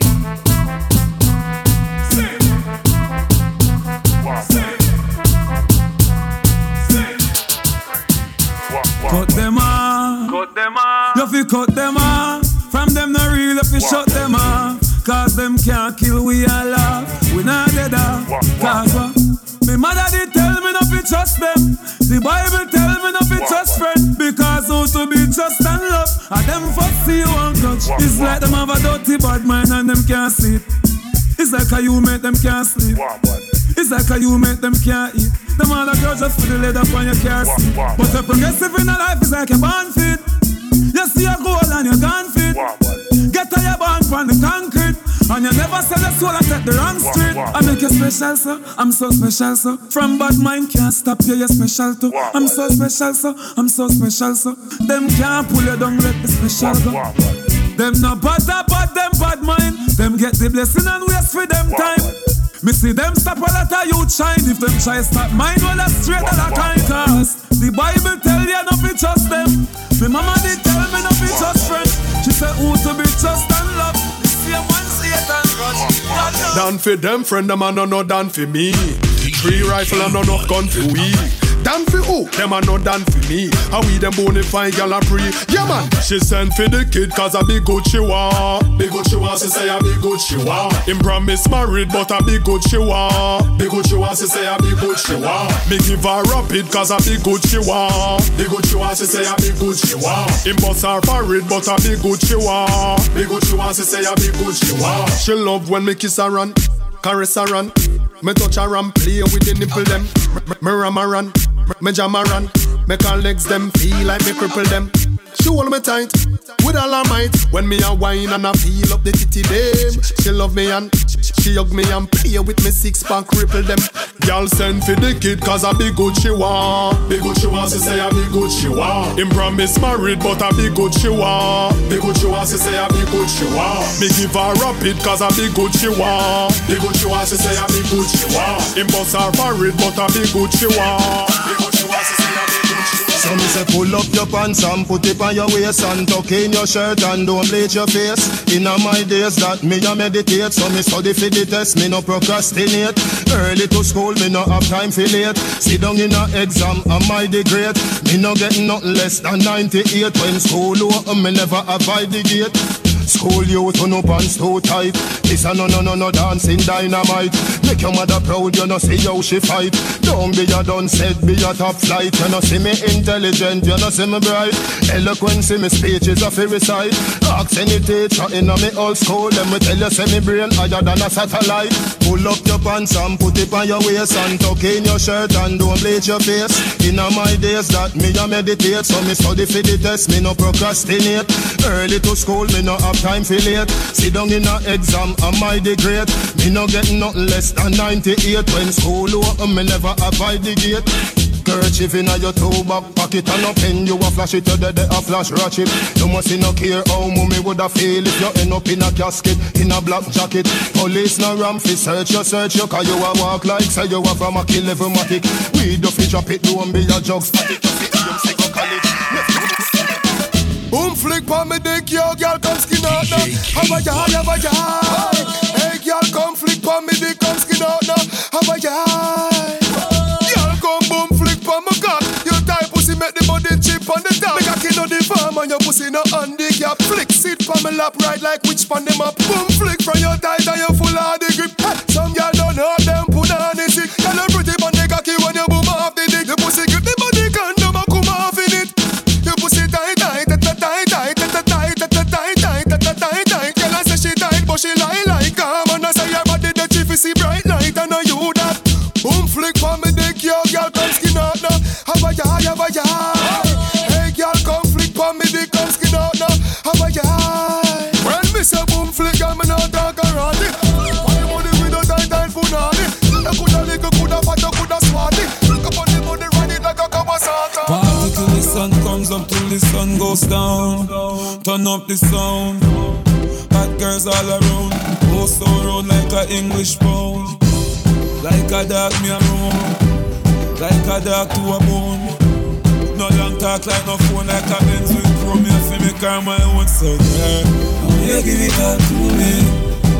Cut them off. Cut them off. You fi cut them off. From them no real, you fi shut them off. Cause them can't kill we laugh. We not dead ah. off. Cause what? Me mother did tell me not to trust them. The Bible tell me not to trust friend. Because who to be trust and love. And them fuck see you and touch. It's like them have a dirty bad mind and them can't see it. It's like how you make them can't sleep. It's like how you make them can't eat. Them all the girls just for the leather on your car seat. But a progressive in a life is like a born fit. You see a goal and you're gone fit. Get to your born from the concrete. And you never sell a soul and take the wrong street. I make you special, so I'm so special, so From bad mind can't stop you, you're special too. I'm so special, so I'm so special, so Them can't pull you down, let the special go. Them no bad, bad, them bad mind. Them get the blessing and waste for them time. Me see them stop a lot of youth shine If them try stop mine, well that's straight that I kind cause The Bible tell you not to trust them. Me mama did tell me not to trust friends. She said who to be trust and love? The same one Satan rush Done for them, friend, them a no no done for me. Three rifle and no no gun for we. Done for who? Them a no done for me. How we them bone fine gal a pre. Yeah man, she sent for the kid cause a big good she want. Big good she want, she say a big good she want. Him promise married but a big good she want. Big good she want, she say a big good she want. Me give her rapid cause a big good she want. Big good she want, she say a big good she want. Him bust her forehead but a big good she want. Big good she want, she say a big good she want. She love when me kiss her and caress her and me touch her and play with the nipple them. Me ram her and me jam her and make her legs them feel like me cripple them. She hold me tight with all her might. When me a wine and I feel up the titty them, she love me and she hug me and play with me six pack cripple them. Y'all send for the kid cause I be good she want. Be good she want, she say I be good she want. Him promise married but I be good she want. Be good she want, she say I be good she want. Me give her rapid cause I be good she want. Be good she want, she say I be good she want. Him bust her married but I be good she want. So me say pull up your pants and put it on your waist and tuck in your shirt and don't bleach your face. Inna my days that me a meditate, so me study for the test, me no procrastinate. Early to school, me no have time for late. Sit down in a exam, am I the great? Me no get nothing less than 98 when school open, me never avoid the gate. School youth no pants too tight. This a no no no no dancing dynamite. Make your mother proud, you know see how she fight. Don't be a done said, be a top flight. You know see me intelligent, you know see me bright. Eloquence in me speech is a fairy side. Ask any teacher in a me old school, let me tell you say me brain higher than a satellite. Pull up your pants and put it on your waist and tuck in your shirt and don't bleach your face. In my days that me a meditate, so me study for the test, me no procrastinate. Early to school, me no have time for late. Sit down in a exam, am I the great? Me no get nothing less than 98 when school open, me never avoid the gate. Kerchief in your toe back pocket and a pen you a flash it to the day a flash ratchet. You must no care how mommy woulda feel if you end up in a casket in a black jacket. Police no ram fi search you search you 'cause you a walk like say you a from a kill level matic. We do fi drop it don't be a jug static. You fi aim say go college. Boom flick pa me dick, yo, girl come skin out now. Have a yard, have a yard. Hey, girl come flick pa me dick, come skin out now. Have a yard. Girl come boom flick pa me cock. Your tight pussy make the body chip on the top. Make a kid on the farm and your pussy no handicap. Flick sit pa me lap right like which pan them up. Boom flick from your tight and you full of the grip. Hey, some girl don't know them put on the sick. Girl you pretty but they cocky when you boom off the dick. Say she lie like calm and I say your body the chief see bright light and I you that. Boom flick for me dick yo girl come skin out now. Have a yard have a yard. Hey girl come flick for me dick come skin out now. Have a yard. When me say boom flick me not talk around it. Why you money with a tight tight punani? You coulda lick you coulda fat coulda swat it. Look up on the body ride it like a Kawasaki. Party till the sun comes up, till the sun goes down. Turn up the sound. Hot girls all around. Go so round like a English pound. Like a dog me a roam. Like a dog to a bone. No long talk like no phone like a Benz with chrome. Me feel me car my own so girl. Oh yeah, give it all to me.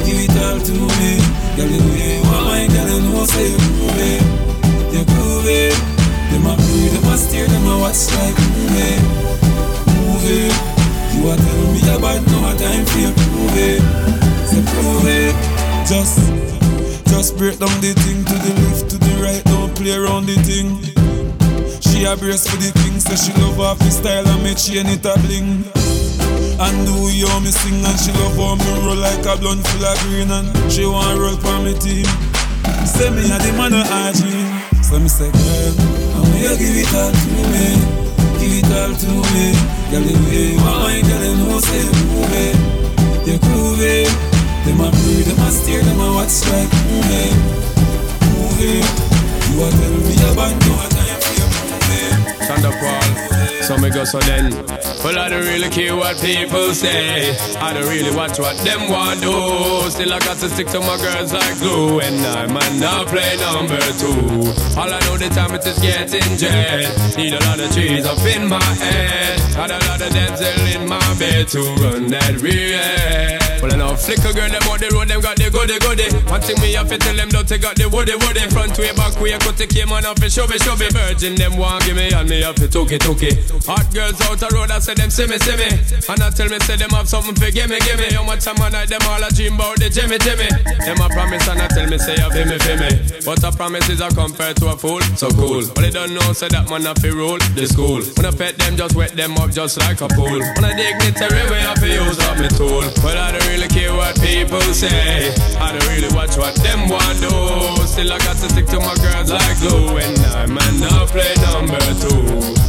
Give it all to me. Girl, the way you want my girl, you know say you groove it. You groove it. Them a breathe, them a stare, them a watch like movie. Movie. You a tell me about no time for prove it. Say prove it. Just, just break down the thing to the left, to the right. Don't play around the thing. She a brace for the king, say she love off the style and make chain it a bling. And do you me sing and she love how me roll like a blunt full of green and she want roll for me team. Say me a the man of RG, so me say girl, I'm here give it all to me, give eh. it all to me. Girl the way you want my girl, you know say move it, you groove it. Them a breathe, them a stare, them a watch like movie, eh. movie. Eh. You a tell me about no time for your movie. Thunderfall. So me go so then. Well, I don't really care what people say. I don't really watch what them want do. Still, I got to stick to my girls like glue. And I might not play number two. All I know the time it is getting jet. Need a lot of trees up in my head. Got a lot of dental in my bed to run that real. Well, I know flicker girl, them on the road, them got the goody goody. One thing me have to tell them, don't take out the woody woody. Front way, back way, cut the came on off it, show me, show me. Virgin, them want give me, and me have to took it, took it. Hot girls out the road, I say them see me, see me. And I tell me, say them have something for give me, give me. How much time I night, them all a dream about the Jimmy, Jimmy. Them a promise, and I tell me, say, you feel me, feel me. But a promise is a compared to a fool, so cool. But they don't know, say that man have to rule the school. When I pet them, just wet them up just like a pool. When I dignitary way, I feel use up my tool. But I don't really care what people say. I don't really watch what them want do. Still, I got to stick to my girls like glue. And I man not play number two.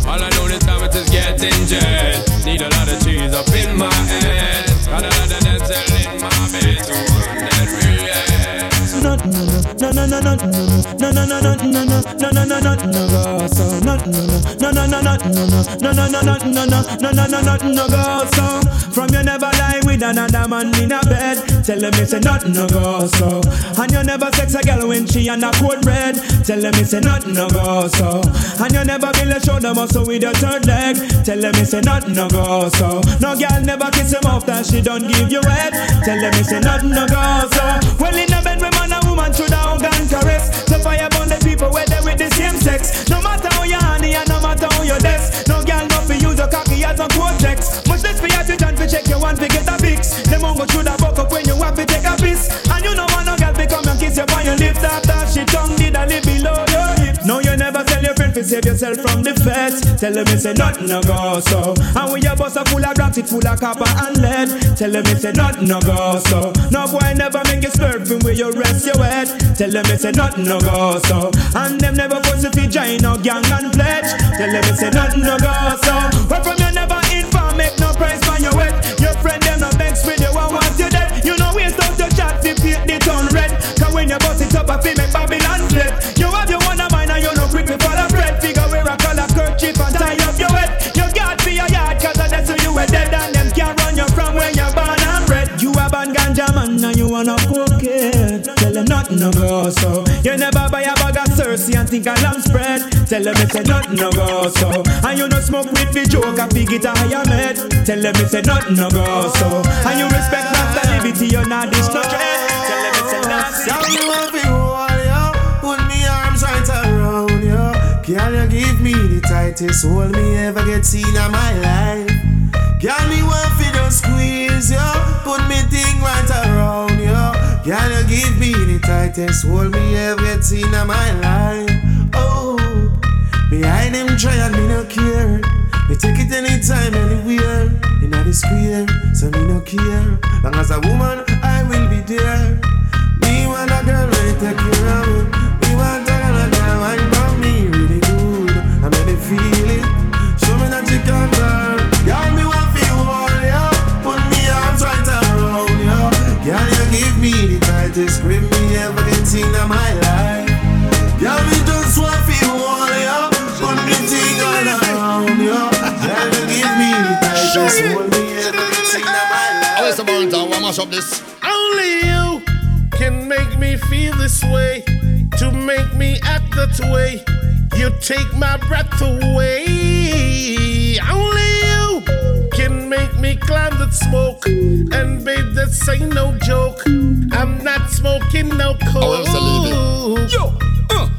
All I know this time kilometers getting injured. Need a lot of cheese up in my head. Got a lot of dental in my bed no no no no no no no no no no no no no no go so no no no no no no no no no no no no no no no no no no no go so from you never lie with another man in a bed. Tell them it's a nothing no go so. And you never sex a girl when she on a cold red tell them it's a nothing no go so. And you never build a shoulder muscle with your third leg. Tell them it's a nothing no go so. No girl never kiss him off that she don't give you head. Tell them it's a nothing no go so. Well in a bed with man and woman should have hug and caress so fire burn the people where they with the same sex. No matter how you honey and no matter how you desk no girl no fi use your cocky as a cortex much less for you to try to check your one to get a fix. Them won't go through the buck up when you have to take a piss. And you know want no girl become and kiss you on your lips after she tongue to save yourself from the feds. Tell them it's a nothing no go so. And when your bus are full of rocks it full of copper and lead. Tell them it's a nothing no go so. No boy never make you slurping where you rest your head. Tell them it's a nothing no go so. And them never force you to join no gang and pledge. Tell them it's a nothing no go so. Where from you never think a lamb spread tell them it's a nothing no go so and you no smoke with the joke I fig it a higher med tell them it's a nothing no go so and you respect master liberty you not dish no dread tell them it's a nothing Tell me what you want, yo. Put me arms right around you. Can you give me the tightest hold me ever get seen in my life? Can me want for the squeeze, yo. Put me thing right around you. Can you me tightest hold me ever seen in my life? Oh, behind them try and me no care. Me take it anytime, anywhere. In the square, so me no care. Long as a woman, I will be there. Ever get seen in my life. Girl, me just want feel all ya. Put me thing all around ya. Girl, you give me the tightest hold me ever get seen in my life. Oh, it's a burn town. Why mash up this? Only you can make me feel this way, to make me act that way. You take my breath away. Only you can make that smoke. And babe, this ain't no joke. I'm not smoking no coke. Yo, uh.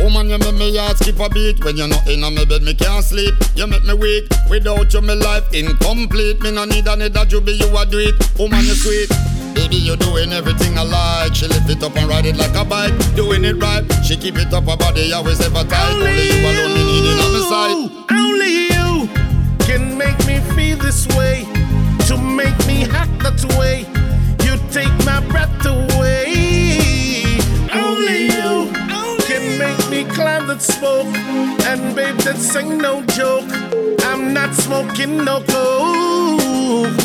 Woman, you make me heart skip a beat. When you're not in my bed, me can't sleep. You make me weak. Without you, my life incomplete. Me no need another juby, you a do it. Woman, you sweet. Baby, you doing everything I like. She lift it up and ride it like a bike. Doing it right. She keep it up, her body always ever tight. Only, you alone, me needing on my side. Only you can make me feel this way, to make me act that way. You take my breath away. Only you can make me climb that smoke. And babe, this ain't no joke. I'm not smoking no coke.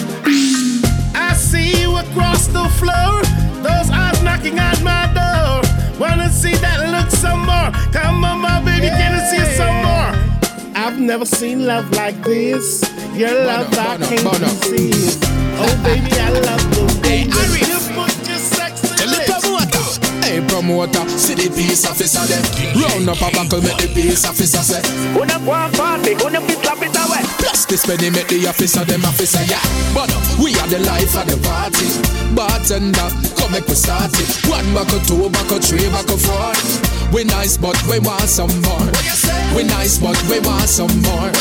I see you across the floor. Those eyes knocking at my door. Wanna see that look some more? Come on, my baby, can I see it some more? I've never seen love like this. Your love I can't resist. Oh, baby, I love the way you promoter, see the peace officer there. Round up a buckle, make the peace officer say. Una go and party, una fit slap it away. Plus this penny make the officer them officer yeah. But we are the life of the party. Bartender, come make we start it. One buckle, two buckle, three buckle, four. We nice but we want some more. We nice but we want some more.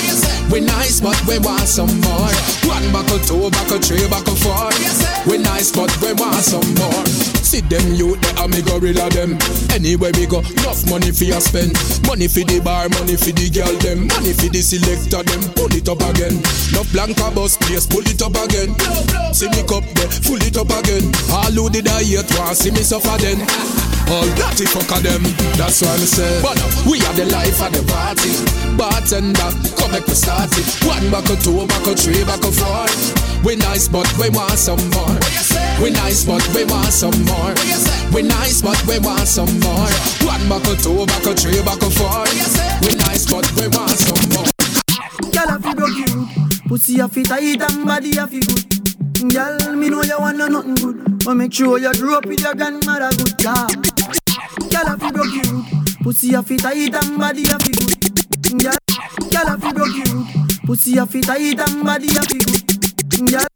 We nice but we want some more. One buckle, two buckle, three buckle, four. We nice but we want some more. See them youth they are me gorilla them. Anywhere we go, enough money for you spend. Money for the bar, money for the girl them. Money for the selector them. Pull it up again. No blanca bus place, pull it up again. See me cup there, full it up again. All who did I yet want see me suffer then. All dirty fuck of them. That's why I say. But we have the life of the party. Bartender, come make me start it. One buckle, two buckle, three buckle, four. We nice, but we want some more. We nice, but we want some more. We nice, but we want some more. One buckle, two buckle, three buckle, four. We nice, but we want some more. Girl, I feel cute. Pussy a fit tight and body a feel good. Girl, me know you want no nothing good. But make sure you grow up with your grandmother good car. Girl, I feel cute. Pussy a fit tight and body a feel good. Girl, girl, I feel cute. Pussy a fit tight and body a feel good. Girl,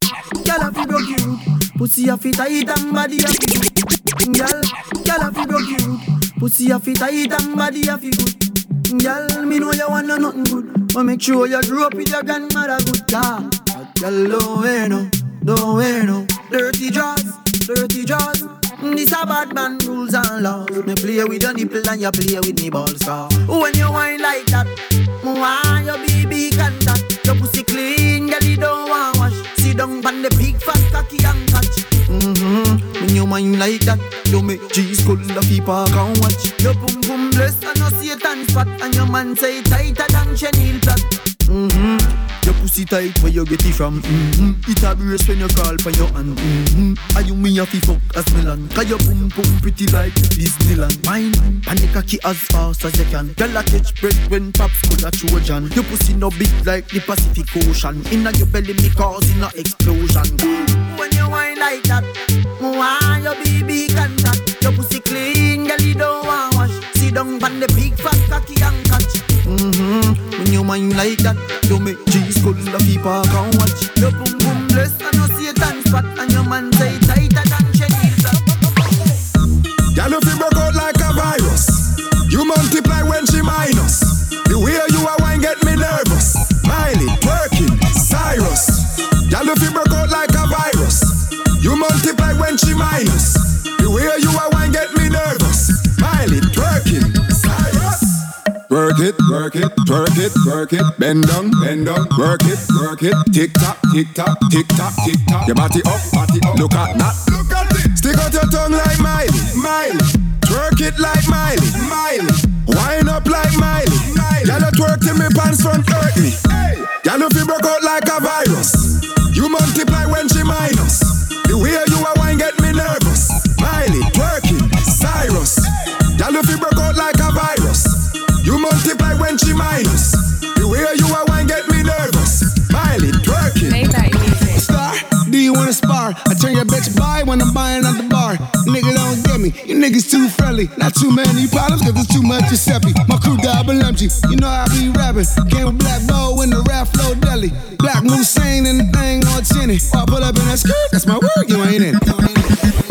girl, I feel cute. Pussy a fit tight and body a feel good. Girl, girl, I feel cute. Pussy a fit tight and body a feel good. Girl, me know you want no nothing good, but make sure you grow up with your grandmother good car. Girl, don't wear no, don't wear no dirty jaws, dirty jaws. This a bad man rules and laws. Me play with your nipple and you play with me balls. Car. When you whine like that, want your baby contact. Your pussy clean, girl, you don't want wash. Sit down on the big fat cocky and catch. Mm-hmm. When you whine like that, you make cheese cool the people can watch. Your boom boom bless and no Satan spot, and your man say tighter than chenille plot. Mm-hmm. Pussy tight where you get it from. Mm-hmm. It a brace when you crawl for your hand. Mm-hmm. Are you me a fi fuck as Milan? Cause your boom boom pretty like Disneyland. Mine, panic cocky as fast as you can. Girl a catch bread when pops could a Trojan. Your pussy no big like the Pacific Ocean. Inna your belly me causing a explosion. When you whine like that, want your baby contact. Your pussy clean, girl you don't want wash. Sit down on the big fat cocky and catch. Mm-hmm. When you mind like that, you make cheese cool the people can watch. Your boom boom bless and no Satan spot, and your man say tighter than chenille. Girl, if you broke out like a virus, you multiply when she minus. The way you are wine get me nervous. Miley, twerking, Cyrus. Girl, if you broke out like a virus, you multiply when she minus. The way you are wine get me nervous. Miley, Cyrus. Work it, work it, twerk it, work it, bend down, bend down, work it, work it, tick tock, tick tock, tick tock, tick tock. Your body up, body up. Look at that. Look at it. Stick out your tongue like Miley, Miley. Twerk it like Miley, Miley. Wind up like Miley, Miley. Y'all twerk till me pants front hurt me. Hey. Y'all if you broke out like a virus, you multiply when she minus. The way you are wine get me nervous. Miley, she minus. The way you are get me nervous. Miley, twerking. Star, do you wanna spar? I turn your bitch by when I'm buying at the bar. Nigga don't get me, you niggas too friendly. Not too many problems, cause there's too much Giuseppe. My crew double empty, you know I be rapping. Came with Black Bow in the rap flow deli. Black Hussein and the thing on tinny. Oh, I pull up in that skirt, that's my word, you ain't in. Y'all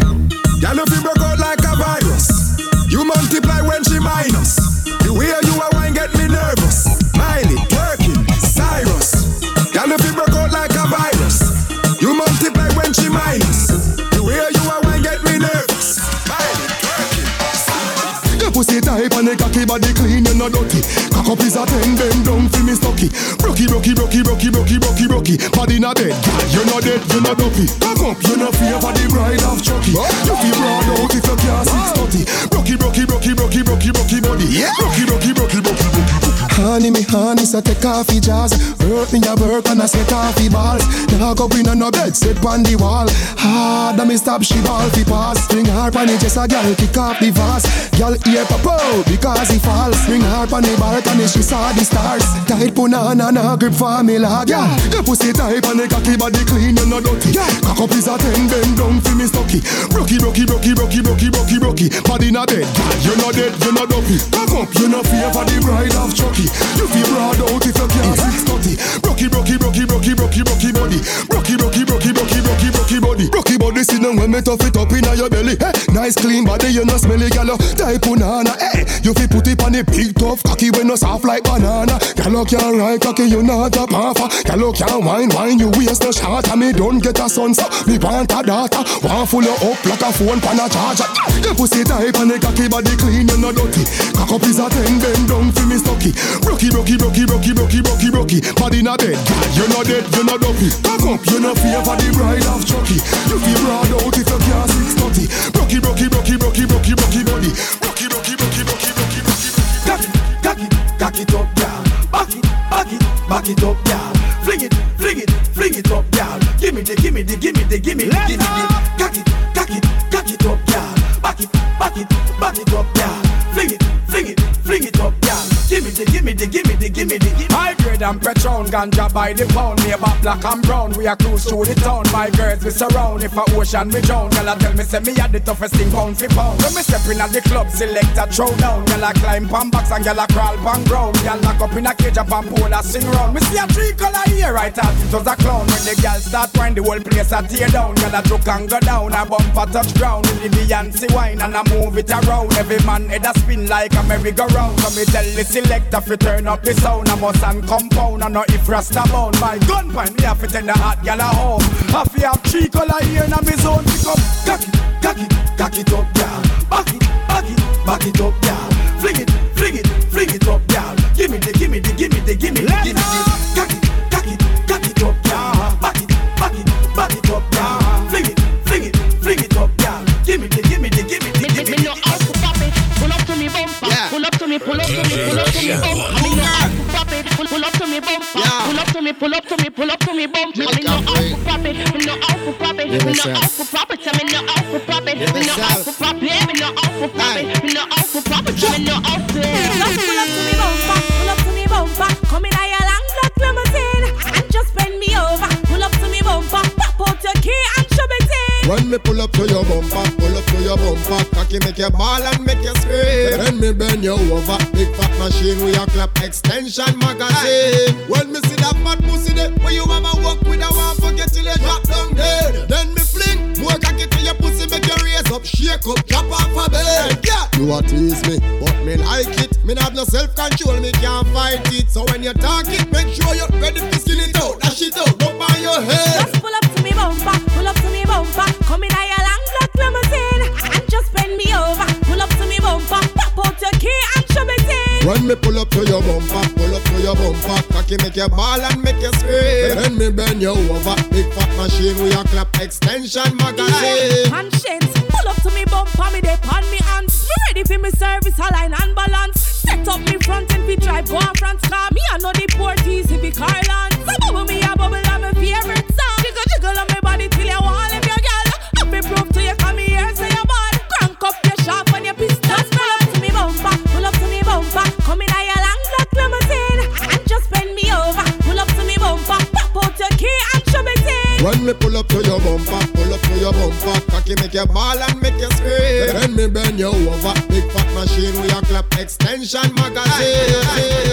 pussy tight and the cocky body clean, you no dirty. Cock up is a ten, bend down for me stocky. Brocky, brocky, brocky, brocky, brocky, brocky, brocky. Body not dead, you no dead, you no dopey. Cock up, you no fear for the bride of Chucky. You feel broad out if you can't six thirty. Honey, me honey, so take off your jaws. Hurt me a work and I set off your balls. Now go in on no bed, sit on the wall. Hard, me stop she ball fi pass. Bring her on it, just a girl kick off the vase. Girl ear pop because he falls. Bring her on the balcony, she saw the stars. Tight punana, na grip for me lad. Yeah, your pussy tight and the cocky body clean, you no dirty. Cock up is a ten, bend down fi me stocky. Brocky, brocky, brocky, brocky, brocky, brocky, brocky. Body not dead, you no dead, you no dopey. Cock up, you no fear for the bride of Chucky. You feel broad out if you can't six thirty. Brocky, brocky, brocky, brocky, brocky, brocky body. Brocky, brocky, brocky, brocky, brocky, brocky body. Brocky body, sit down when me tough it up inna your belly. Hey, nice clean body, you no smelly gal. Type punana, hey, you fi put it on the big tough cocky when no soft like banana. Gal can't ride cocky, you not a pamper. Gal can't wine, wine, you waste no shot. And me don't get a son, so me want a daughter. Want full you up like a phone pan a charger. Your pussy type and the cocky body clean, you no dirty. Cock up is a ten, bend down for me stocky. Brocky, brocky, brocky, brocky, brocky, brocky, brocky. Body a bed, girl, you're not dead, you're not dopey. Cock up, you're not fear for the bride of Chucky. You feel broad out if you can't six thirty. Brocky, brocky, brocky, brocky, brocky, brocky body. Brocky, brocky, brocky, brocky, brocky, brocky. Cock it, cock it, cock it up, girl. Back it, back it, back it up, girl. Fling it, fling it, fling it up, girl. Give me the, give me the, give me the, give me the, give me the. Cock it, cock it, cock it up, girl. Back it, back it, back it up, girl. Girl. Give me the, give me the, give me the, give me the. Give and Patron, ganja by the pound. Me about black and brown, we are cruise through the town. My girls we surround, if a ocean we drown. Girl a tell me say me had the toughest thing pound for pound. When me step in at the club, select a throw down. Girl a climb pan box and girl a crawl pan ground. Girl lock up in a cage up and pole a sing round. Me see a three color here right as it was a clown. When the girl start whine, the whole place a tear down. Girl a joke and go down, a bumper touch ground. In the Beyonce wine and I move it around. Every man head a spin like a merry-go-round. So me tell the selector fi turn up the sound. I must and compound and not if rasta bound. My gun point me have to tell the hot gal a home. Have to have three color here in me zone. Pick up, cock it, cock it, cock it up, girl. Back it, back it, back it up, girl. Fling it, fling it, fling it up, girl. Give me the, give me the, give me the, give me the, give me the. To pop it. Me no out to pop it. I no out to pop it. No out to pop it. Me no out to pop it. No out to pop it. Me no out to. Just pull up to me bumper. Pull up to me bumper. Come in a your long black limousine and just bend me over. Pull up to me bumper. Pop out your key and shove it in. When me pull up to your bumper, pull up to your bumper, cocky make you ball and make you scream. Then me bend you over, big fat machine with your clap extension magazine. When me see that fat pussy there, where you mama shake up, drop off a bed. Yeah, you a tease me, but me like it. Me not have no self control, me can't fight it. So when you talk it, make sure you're ready to skin it out, dash it out, on your head. When me pull up to your bumper, pull up to your bumper, cocky make you ball and make you scream. Then me bend you over, big fat machine with your clap extension magazine. Handshakes. Pull up to me bumper. Me dey on me hands. Me ready for me service, align and balance. Set up me front and we drive go on France car. Me I know the port easy be Carland. When me pull up to your bumper, pull up to your bumper, cocky make you ball and make you scream. Then me bend you over, big fat machine, with a clap extension magazine.